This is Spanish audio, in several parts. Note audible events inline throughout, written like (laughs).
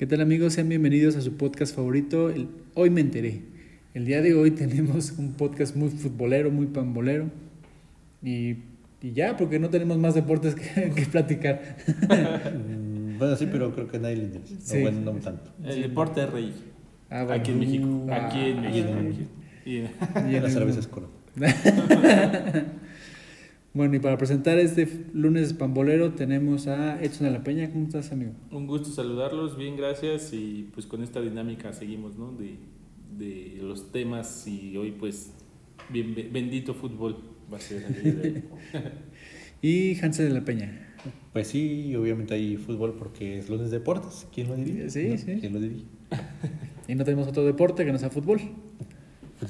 ¿Qué tal amigos? Sean bienvenidos a su podcast favorito. El- hoy me enteré. El día de hoy (laughs) tenemos un podcast muy futbolero, muy pambolero. Y, y ya, porque no tenemos más deportes que, (laughs) que platicar. Mm, Bueno, sí, pero creo que nadie le interesa. Sí. O bueno, no tanto. El deporte es rey. Ah, bueno. Aquí en México. Aquí en ah, México. ay. Y en- y en La el- cerveza es coro. (laughs) Bueno, y para presentar este lunes pambolero tenemos a Edson de la Peña. ¿Cómo estás, amigo? Un gusto saludarlos, bien, gracias. Y pues con esta dinámica seguimos, ¿no? De, de los temas y hoy pues bien, be- bendito fútbol va a ser el día de hoy. (laughs) (laughs) Y Hansel de la Peña. Pues sí, obviamente hay fútbol porque es lunes de deportes. ¿Quién lo diría? Sí, ¿No? sí. ¿Quién lo diría? (laughs) Y no tenemos otro deporte que no sea fútbol.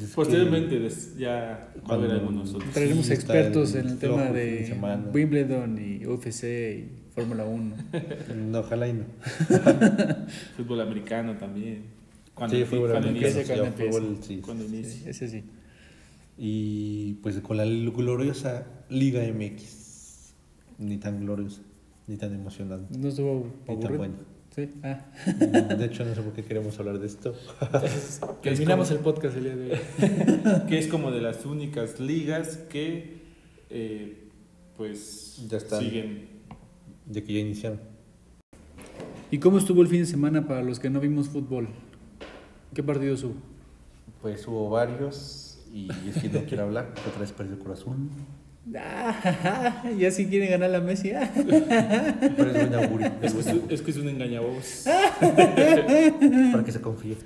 Que Posteriormente ya va a haber Cuando- algunos otros. Traeremos Sí, expertos el en el tema de semana. Wimbledon y UFC y Fórmula 1. No, ojalá y no. (laughs) Fútbol americano también. Cuando, Sí, inicia- fútbol cuando americano, inicia, cuando fútbol, sí. cuando Sí, inicia. ese sí. Y pues con la gloriosa Liga MX. Ni tan gloriosa, ni tan emocionante. No estuvo Ni tan aburrido. buena. Sí. Ah. De hecho, no sé por qué queremos hablar de esto. Que Terminamos como- el podcast el día de hoy. (laughs) que es como de las únicas ligas que eh, pues Ya están. siguen De que ya iniciaron. ¿Y cómo estuvo el fin de semana para los que no vimos fútbol? ¿Qué partidos hubo? Pues hubo varios. Y es que no quiero hablar. Otra vez perdió el corazón. Ah, (laughs) ya si quieren ganar la Messi. ah. (laughs) Pero es buen augurio. es Es que es, un- es que es un engañabobos (laughs) Para que se confíe.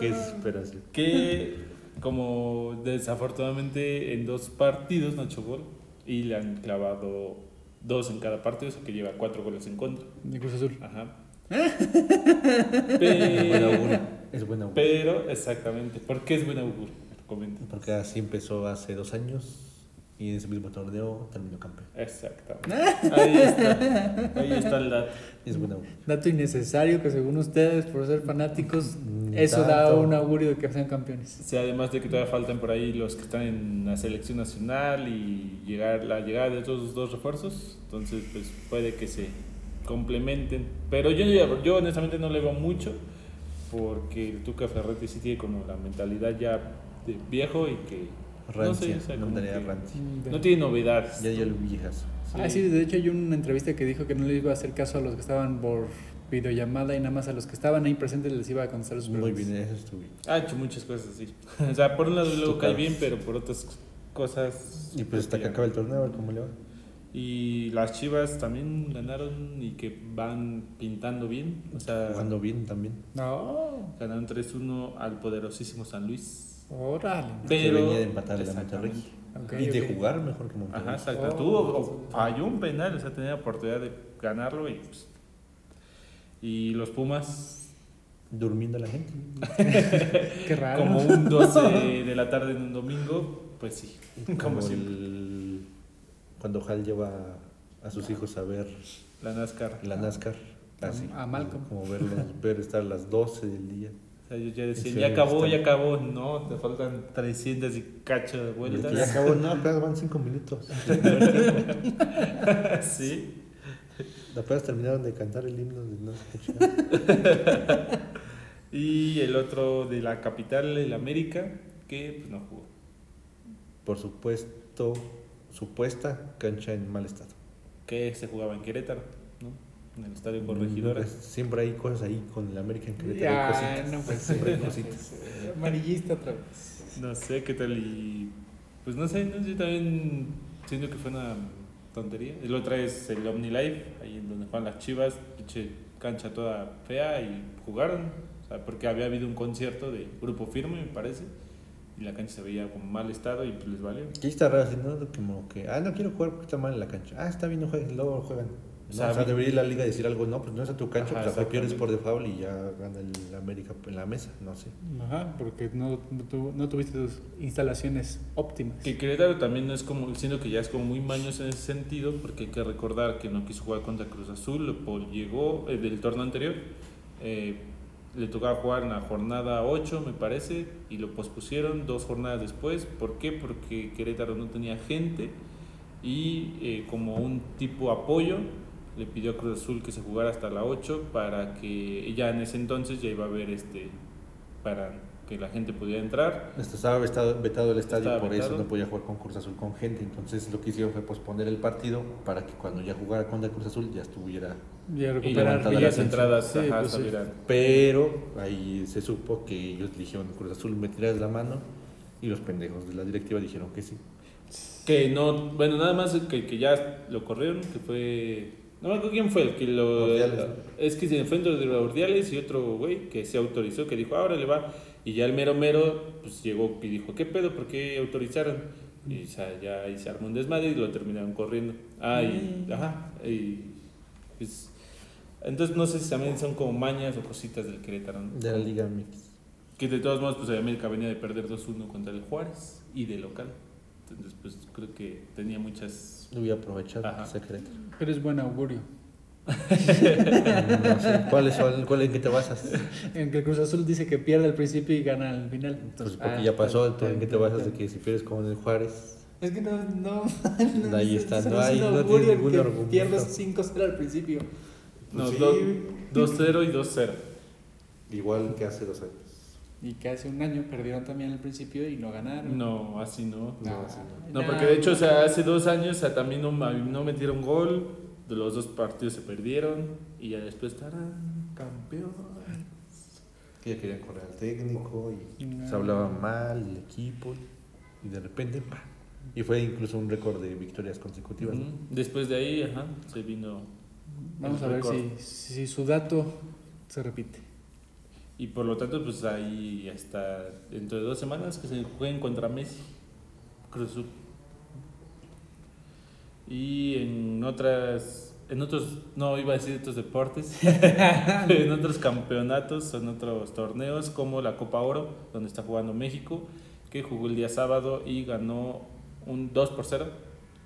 Qué desesperación. que como desafortunadamente en dos partidos no ha hecho gol y le han clavado dos en cada partido, o sea que lleva cuatro goles en contra. De Cruz Azul. Ajá. Pero. Es buen augurio. pero exactamente, ¿por qué es buen augurio? Comenta. Porque así empezó hace dos años. Y en ese mismo torneo terminó campeón. Exactamente. (laughs) Ahí está. Ahí está el dato. Es. Dato innecesario que según ustedes, por ser fanáticos, Mm, eso da un augurio de que sean campeones. Sí, además de que todavía faltan por ahí los que están en la selección nacional y llegar la llegada de estos dos refuerzos, entonces pues puede que se complementen. Pero yo, yo honestamente no le veo mucho porque el Tuca Ferretti sí tiene como la mentalidad ya de viejo y que no sé, Rancia. o sea, no que rancia. no tiene novedades. Ya dio el viejas. Ah, sí, de hecho hay una entrevista que dijo que no le iba a hacer caso a los que estaban por videollamada y nada más a los que estaban ahí presentes les iba a contestar sus Muy preguntas. bien, eso estuvo bien. Ha hecho muchas cosas así. O sea, por un lado luego cae bien, pero por otras cosas... Y pues hasta que acabe el torneo, a ver cómo le va. Y las Chivas también ganaron y que van pintando bien. O sea, Jugando bien también. No, ganaron 3-1 al poderosísimo San Luis. Órale. Que Pero, venía de empatarle a Monterrey. Exactamente. Ok, y de jugar mejor que Monterrey. Ajá, exacto. Oh. Tuvo, falló un penal, o sea, tenía la oportunidad de ganarlo y pues, Y los Pumas, Durmiendo la gente. (laughs) Qué raro. como un 12 (laughs) de la tarde en un domingo, pues sí, (laughs) como Como siempre. el... Cuando Hal lleva a sus hijos a ver La NASCAR. la NASCAR. Así. A Malcolm. Como verlos, ver estar a las 12 del día. O sea, ellos ya decían, Sí, ya acabó, ya acabó. No, te faltan 300 y cacho de vueltas. ya acabó, no, (laughs) apenas van 5 minutos. sí. Apenas terminaron de cantar el himno de no qué. (laughs) Y el otro de la capital, el América, que pues, no jugó. Por supuesto, supuesta cancha en mal estado. Que se jugaba en Querétaro. En el estadio Corregidora. Pues, Siempre hay cosas ahí con el América en Querétaro. Ya, hay cositas. no (laughs) puede Siempre hay ser. cositas. Amarillista otra vez. No sé qué tal y... Pues no sé, no sé, también siento que fue una tontería. El otro es el OmniLife, ahí en donde juegan las chivas, pinche cancha toda fea y jugaron. O sea, porque había habido un concierto de Grupo Firme, me parece, y la cancha se veía como mal estado y pues les valió. Aquí está raro, ¿no? Como que, ah, no quiero jugar porque está mal en la cancha. Ah, está bien, no jueguen, luego juegan. No, O sea, o sea, vi- debería ir la liga a decir algo, no, pues no es a tu cancha, Ajá, pues acá pierdes por default y ya gana el América en la mesa, no sé. Ajá, porque no, no, tu- no tuviste tus instalaciones óptimas. Que Querétaro también no es como, siento que ya es como muy mañoso en ese sentido, porque hay que recordar que no quiso jugar contra Cruz Azul, por llegó eh, del torneo anterior, eh, le tocaba jugar en la jornada 8, me parece, y lo pospusieron dos jornadas después. ¿Por qué? Porque Querétaro no tenía gente y eh, como un tipo apoyo, le pidió a Cruz Azul que se jugara hasta la 8 para que ya en ese entonces ya iba a haber este para que la gente pudiera entrar. Estaba vetado, vetado el estadio, Estaba por eso no podía jugar con Cruz Azul con gente. Entonces lo que hicieron fue posponer el partido para que cuando ya jugara contra Cruz Azul ya estuviera. Ya Y las entradas Sí, ajá, pues sí. Pero ahí se supo que ellos dijeron Cruz Azul me tiras la mano y los pendejos de la directiva dijeron que sí. Que no, bueno, nada más que, que ya lo corrieron, que fue. No me acuerdo quién fue el que lo. Ordiales. Es que se fue entre de Ordiales y otro güey que se autorizó, que dijo, ahora le va. Y ya el mero mero, pues llegó y dijo, ¿qué pedo? ¿Por qué autorizaron? Y o sea, ya ahí se armó un desmadre y lo terminaron corriendo. Ah, y. Mm. Ajá. Y. Pues, entonces no sé si también son como mañas o cositas del Querétaro, ¿no? De la Liga MX. Que de todos modos, pues el América venía de perder 2-1 contra el Juárez y de local. Entonces, pues creo que tenía muchas. Lo voy a aprovechar, Ajá. secreto. Pero es buen augurio. No sé, ¿cuáles son? ¿Cuál en qué te basas? En que el Cruz Azul dice que pierde al principio y gana al final. Pues Entonces, porque ah, ya pasó, ¿tú en qué te basas de que si pierdes como en el Juárez? Es que no, no. no (laughs) Ahí es- está, no es hay- no tiene ningún argumento. Pierdes 5-0 al principio. No, Pues sí. do- 2-0 y 2-0. Igual que hace dos años. Y que hace un año perdieron también al principio y no ganaron. No, así no. No, así No, porque de hecho, o sea, hace dos años o sea, también no, no metieron gol, de los dos partidos se perdieron y ya después estarán campeones. Que ya querían correr al técnico y No. se hablaba mal del equipo y de repente, ¡pa! Y fue incluso un récord de victorias consecutivas. ¿no? Después de ahí, ajá, se vino. Vamos el a ver si, si su dato se repite. Y por lo tanto, pues ahí hasta dentro de dos semanas que se jueguen contra Messi, Cruz Azul. Y en otras, en otros, no iba a decir otros deportes, (laughs) en otros campeonatos, en otros torneos como la Copa Oro, donde está jugando México, que jugó el día sábado y ganó un 2 por 0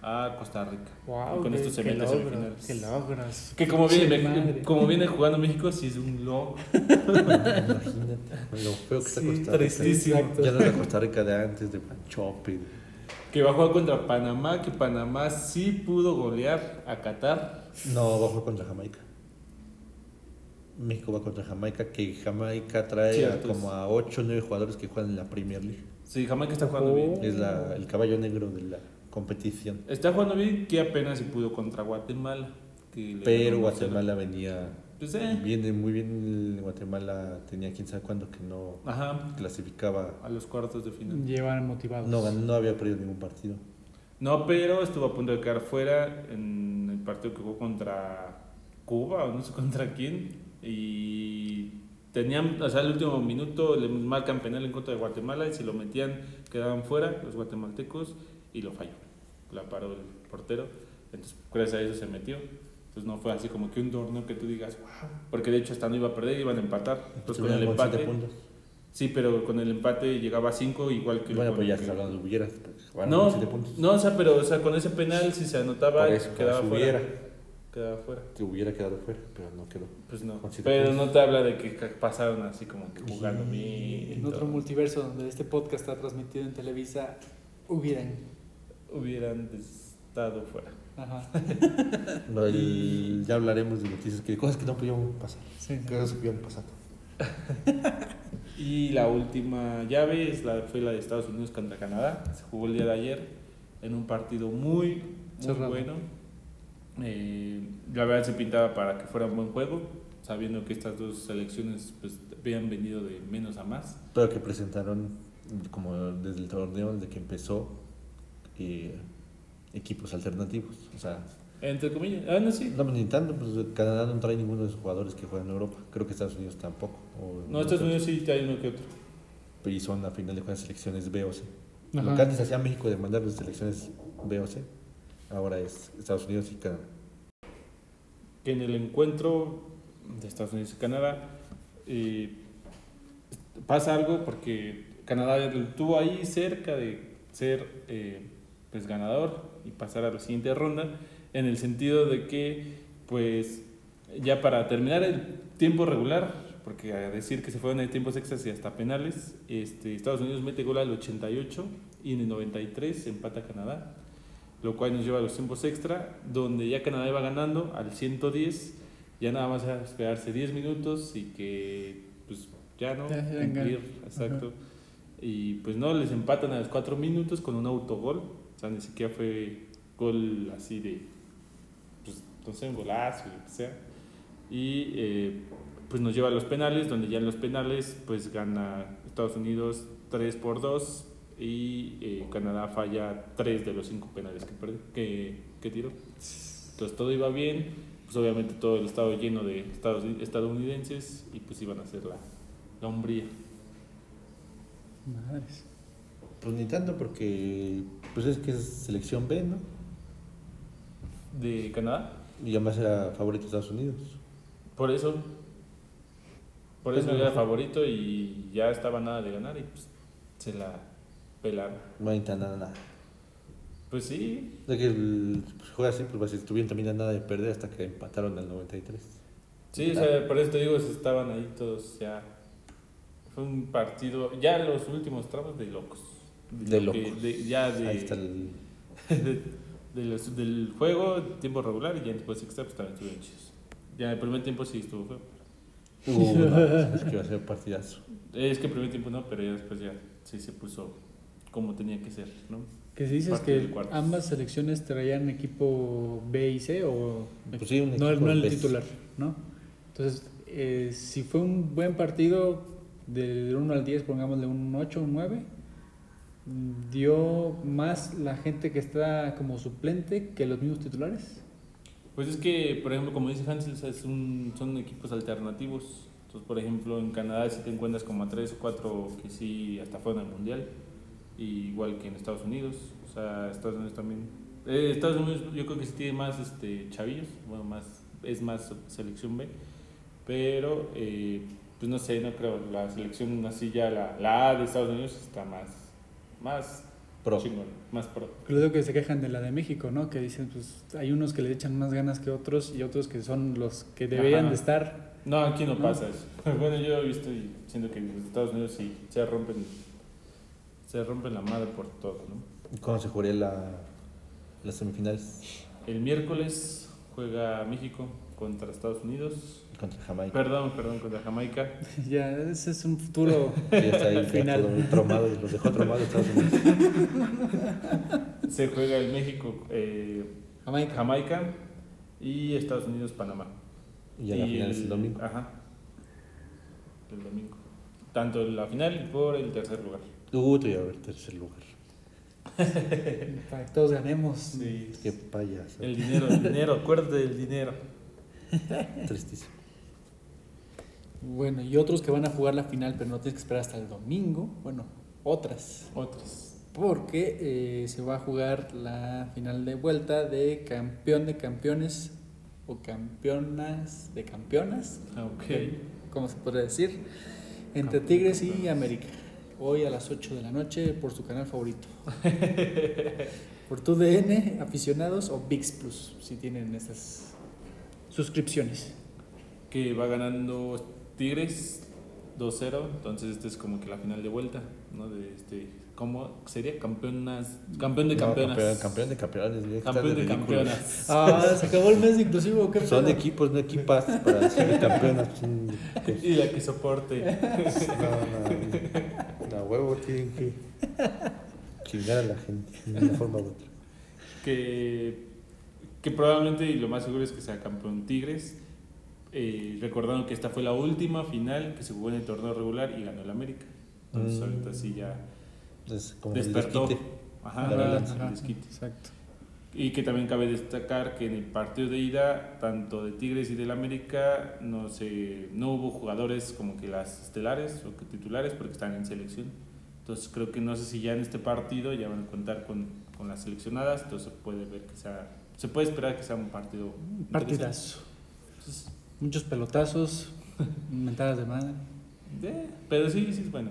a Costa Rica. Wow, Y con esto se mete a semifinales. Que logras. Que como viene, madre. como viene jugando México, sí es un logro. (laughs) Imagínate lo feo que está Sí, Costa Rica. tristísimo. Ya no es la Costa Rica de antes, de Panchope. Que va a jugar contra Panamá, que Panamá sí pudo golear a Qatar. No, va a jugar contra Jamaica. México va contra Jamaica, que Jamaica trae a como a 8 o 9 jugadores que juegan en la Premier League. Sí, Jamaica está jugando Oh. bien. Es la, el caballo negro de la competición. Está jugando bien, que apenas sí pudo contra Guatemala. que Pero Guatemala venía 1-0. Pues eh, viene muy bien. Guatemala tenía quién sabe cuándo que no ajá, clasificaba. a los cuartos de final. Llevan motivados. No, no había perdido ningún partido. No, pero estuvo a punto de quedar fuera en el partido que jugó contra Cuba o no sé contra quién. Y tenían, o sea, al último minuto le marcan penal en contra de Guatemala y si lo metían quedaban fuera los guatemaltecos y lo falló. La paró el portero. Entonces, gracias a eso se metió. Entonces no fue así como que un torneo que tú digas, wow. Porque de hecho hasta no iba a perder, iban a empatar. Entonces con el empate. puntos. Sí, pero con el empate llegaba a 5 igual que Bueno, pues ya está hablando de Hubieras. ganaron no, puntos. no, o sea, pero o sea, con ese penal si se anotaba eso, quedaba si fuera. hubiera. Quedaba fuera. Que hubiera quedado fuera, pero no quedó. Pues no. Pero puntos. no te habla de que pasaron así como que jugando bien. En otro multiverso donde este podcast está transmitido en Televisa, hubieran. Hubieran estado fuera. Ajá. (laughs) Del- ya hablaremos de noticias, que cosas que no pudieron pasar. Sí. Cosas que pudieron pasar. (laughs) Y la última llave es la, fue la de Estados Unidos contra Canadá. Se jugó el día de ayer en un partido muy, muy bueno. Eh, la verdad se pintaba para que fuera un buen juego, sabiendo que estas dos selecciones pues, habían venido de menos a más. Pero que presentaron, como desde el torneo, desde que empezó, eh, equipos alternativos. O sea, Entre comillas. Ah, no, sí. no, pues, ni tanto, pues Canadá no trae ninguno de sus jugadores que juegan en Europa. Creo que Estados Unidos tampoco. o- No, Estados Unidos sí hay uno que otro. Y son a final de cuentas selecciones B o C. Ajá. Lo que antes hacía México de mandar las selecciones B o C, ahora es Estados Unidos y Canadá. que en el encuentro de Estados Unidos y Canadá eh, pasa algo porque Canadá estuvo ahí cerca de ser eh, pues ganador y pasar a la siguiente ronda en el sentido de que pues ya para terminar el tiempo regular porque a decir que se fueron en tiempos extras y hasta penales este, Estados Unidos mete gol al 88 y en el 93 empata Canadá lo cual nos lleva a los tiempos extra, donde ya Canadá iba ganando al 110, ya nada más a esperarse 10 minutos y que pues ya no Ya, ya cumplir, exacto. Y pues no, les empatan a los 4 minutos con un autogol, o sea, ni siquiera fue gol así de, pues no un golazo, lo que sea. Y eh, pues nos lleva a los penales, donde ya en los penales pues gana Estados Unidos 3 por 2 y eh, Canadá falla 3 de los 5 penales que, que, que tiró. Entonces todo iba bien, pues obviamente todo el estado lleno de estados, estadounidenses y pues iban a hacer la, la hombría. Madres. Pues ni tanto porque pues es que es selección B, ¿no? de Canadá. Y además era favorito Estados Unidos. Por eso, por eso Pues, era no. favorito y ya estaba nada de ganar y pues se la pelaron. No hay tan nada, nada. Pues sí, De que el, pues, juega así, pues si estuvieron también a nada de perder hasta que empataron al 93. sí, o sea, por eso te digo, estaban ahí todos ya. Fue un partido, ya los últimos tramos de locos. De lo que- de- ya de, Ahí está el... (laughs) de, de los- del juego, tiempo regular y ya después extra, pues también estuvieron chidos. Ya en el primer tiempo sí estuvo feo. (laughs) Uh, no, es que iba a ser partidazo. Es que el primer tiempo no, pero ya después ya sí se puso como tenía que ser, ¿no? Que si dices Parte que ambas selecciones traían equipo B y C o Pues sí, un no, no el titular, ¿no? Entonces, eh, si fue un buen partido del 1 al 10, pongámosle un 8, un 9, mm, dio más la gente que está como suplente que los mismos titulares. Pues es que, por ejemplo, como dice Hansel, es un- son equipos alternativos. Entonces, por ejemplo, en Canadá sí te encuentras como a tres o cuatro que sí hasta fueron al mundial, y igual que en Estados Unidos. O sea, Estados Unidos también. eh, Estados Unidos yo creo que sí tiene más este, chavillos, bueno, más es más selección B, pero eh, pues no sé, no creo. La selección así ya, la, la A de Estados Unidos está más, más Pro. chingón, más pro. Creo que se quejan de la de México, ¿no? Que dicen, pues hay unos que le echan más ganas que otros y otros que son los que deberían Ajá. de estar. No, aquí no, No. pasa eso. (laughs) Bueno, yo he visto y siento que en los Estados Unidos sí se rompen, se rompen la madre por todo, ¿no? ¿Y ¿Cuándo se jugaría la, las semifinales? El miércoles juega México contra Estados Unidos. Contra Jamaica. Perdón, perdón, contra Jamaica. (laughs) ya, ese es un futuro. Ya está ahí (laughs) Final. todo muy traumado los dejó traumados Estados Unidos. Se juega el México, eh, Jamaica. Jamaica y Estados Unidos, Panamá. Y ya la final es el domingo. Ajá. El domingo. Tanto en la final y por el tercer lugar. Uh, te voy a ver tercer lugar. (laughs) Para que todos ganemos. Sí. Qué payaso. El dinero, el dinero, acuérdate del dinero. Tristísimo. Bueno, y otros que van a jugar la final, pero no tienes que esperar hasta el domingo. Bueno, otras. Otros. Porque eh, se va a jugar la final de vuelta de campeón de campeones o campeonas de campeonas, Ah, Ok. como se podría decir, entre Campeón de Tigres y. América. Hoy a las 8 de la noche por su canal favorito. (laughs) por tu DN, aficionados o VIX Plus, si tienen esas suscripciones. que va ganando Tigres 2-0, entonces este es como que la final de vuelta, ¿no? De este, ¿cómo sería? Campeonas, campeón de No, campeonas. campeón, campeón de campeones. Campeón de ridículo. campeonas. Ah, se acabó el mes inclusivo, ¿qué Son equipos, no equipas para ser campeonas. pues, Y la que soporte. No, no, no, huevo tienen que chingar a la gente de una forma u otra. que, que probablemente y lo más seguro es que sea campeón Tigres. Eh, recordando que esta fue la última final que se jugó en el torneo regular y ganó el América. Entonces Mm. ahorita sí ya Es como despertó. el desquite. Ajá, La el. Exacto. Y que también cabe destacar que en el partido de ida, tanto de Tigres y del América, no, se, no hubo jugadores como que las estelares o que titulares porque están en selección. Entonces creo que no sé si ya en este partido ya van a contar con, con las seleccionadas, entonces puede ver que sea, se puede esperar que sea un partido. Partidazo. Entonces, Muchos pelotazos, (laughs) mentadas de madre. eh, pero sí, sí es bueno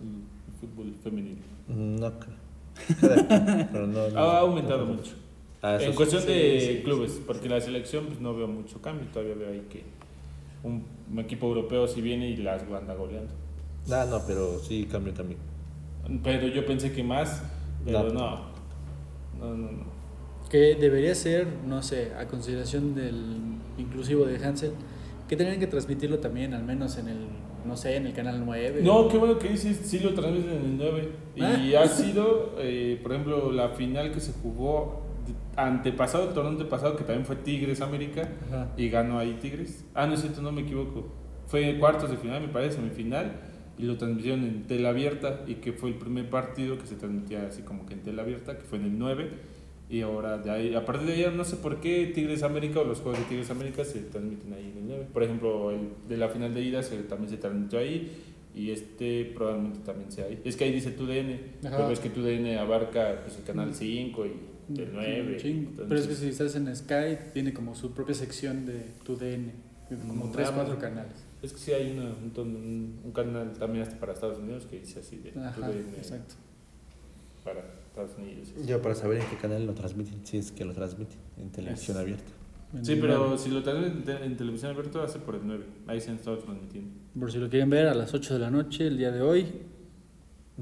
el, fútbol femenino. No quien, (laughs) pero no, no- Ha aumentado no- mucho. Ah, eso en sí. cuestión de sí, sí, clubes, porque la selección pues, no veo mucho cambio, todavía veo ahí que un, un equipo europeo si viene y las anda goleando. Ah, no, pero sí cambio también. Pero yo pensé que más, pero No. no. No, no, no. Que debería ser, no sé, a consideración del inclusivo de Hansel, que tendrían que transmitirlo también, al menos en el, no sé, en el canal 9. No, qué bueno que dices, sí lo transmiten en el 9. Y Ah. ha (laughs) sido, eh, por ejemplo, la final que se jugó antepasado, el torneo antepasado, que también fue Tigres América, Ajá. y ganó ahí Tigres. Ah, no es cierto, no me equivoco. Fue cuartos de final, me parece, semifinal, y lo transmitieron en tela abierta, y que fue el primer partido que se transmitía así como que en tela abierta, que fue en el 9. Y ahora, de ahí, a partir de ahí, no sé por qué Tigres América o los juegos de Tigres América se transmiten ahí en el 9. Por ejemplo, el de la final de ida se, también se transmitió ahí y este probablemente también sea ahí. Es que ahí dice TUDN, Ajá. pero es que TUDN abarca pues, el canal 5 y el 9. Chingo. Pero es que si estás en Sky, tiene como su propia sección de tu DN, como Mm, 3, ah, 4 bueno. canales. Es que sí hay una- un, ton- un, un canal también hasta para Estados Unidos que dice así de Ajá, TUDN exacto. para Estados Unidos. Yo para saber en qué canal lo transmiten, si es que lo transmiten, en televisión Es- abierta. Sí, pero si lo transmiten en, te- en televisión abierta hace por el 9. Ahí se han estado transmitiendo. Por si lo quieren ver a las 8 de la noche, el día de hoy,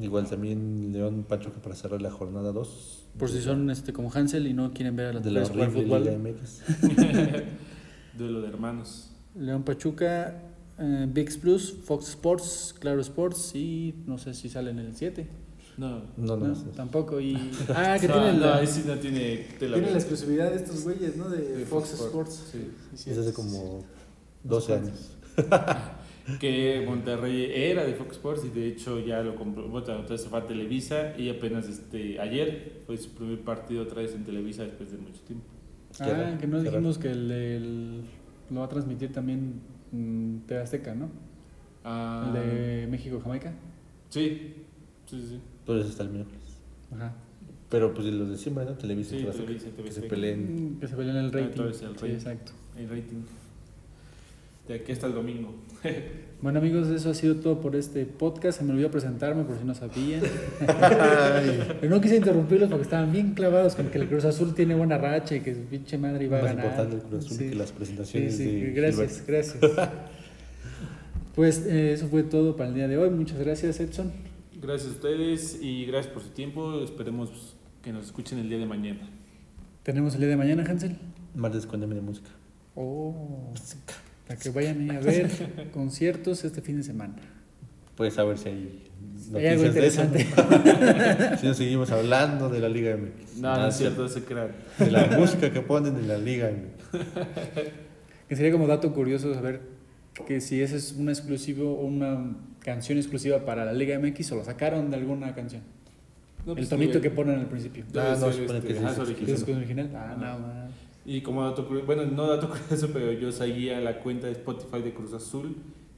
Igual también León Pachuca para cerrar la jornada 2. por si son este como Hansel y no quieren ver a las de la horrible fútbol. Liga MX. (laughs) Duelo de hermanos. León Pachuca, eh, VIX Plus, Fox Sports, Claro Sports y no sé si sale en el 7. No. No, no, No, no. tampoco. Y, (laughs) ah, que no, tienen, no, la, ahí sí no tiene tela tienen la exclusividad de estos güeyes, ¿no? De, De Fox, Fox Sports. Sports, sí. Sí, Es hace sí. como 12 años. (laughs) que Monterrey era de Fox Sports y de hecho ya lo compró, bueno, entonces se fue a Televisa y apenas este ayer fue su primer partido otra vez en Televisa después de mucho tiempo. Ah, que no dijimos que el, el- lo va a transmitir también mm, TV Azteca, ¿no? Ah, El de México-Jamaica. Sí, sí, eso está el miércoles. Ajá. Pero pues los de siempre, ¿no? Televisa Sí, Televisa, que se peleen. Mm, Que se pelean el Ah, rating. el Sí, exacto. El rating. De aquí hasta el domingo. (laughs) Bueno amigos, eso ha sido todo por este podcast. Se me olvidó presentarme por si no sabían. (laughs) Pero no quise interrumpirlos porque estaban bien clavados con que el Cruz Azul tiene buena racha y que su pinche madre iba a Más ganar. importante el Cruz Azul Sí. que las presentaciones sí, de gracias, gracias. Pues eh, eso fue todo para el día de hoy. Muchas gracias, Edson. Gracias a ustedes y gracias por su tiempo. Esperemos que nos escuchen el día de mañana. Tenemos el día de mañana, Hansel. Martes con de música. Oh, para que vayan a ver conciertos este fin de semana. Puedes saber si hay Hay algo noticias de eso. interesante. (laughs) si nos seguimos hablando de la Liga MX. No, no Nada, es cierto, se crean. De la música que ponen en la Liga MX. Que sería como dato curioso saber que si ese es un exclusivo o una canción exclusiva para la Liga MX o lo sacaron de alguna canción. No, el pues, tonito debe- que ponen al principio. debe Ah, no, este, que ajá, es es ¿Es original. Ah, no, man. Y como dato curioso, bueno, no dato (laughs) curioso, pero yo seguía la cuenta de Spotify de Cruz Azul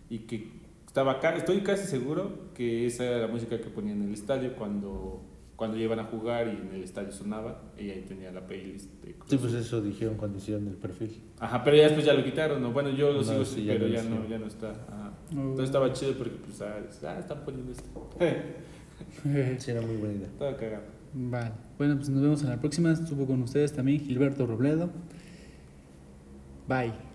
y que estaba acá, estoy casi seguro que esa era la música que ponían en el estadio cuando, cuando iban a jugar y en el estadio sonaba y ahí tenía la playlist de Cruz Sí, pues eso dijeron cuando hicieron el perfil. Ajá, pero ya después ya lo quitaron, ¿no? Bueno, yo lo No, sigo, sí, ya pero lo ya no, ya no está. Ajá. Oh. Entonces estaba chido porque pues, ah, ah, están poniendo esto. (laughs) Sí, era muy buena idea. Estaba cagado. Vale. Bueno, pues nos vemos en la próxima. Estuvo con ustedes también Gilberto Robledo. Bye.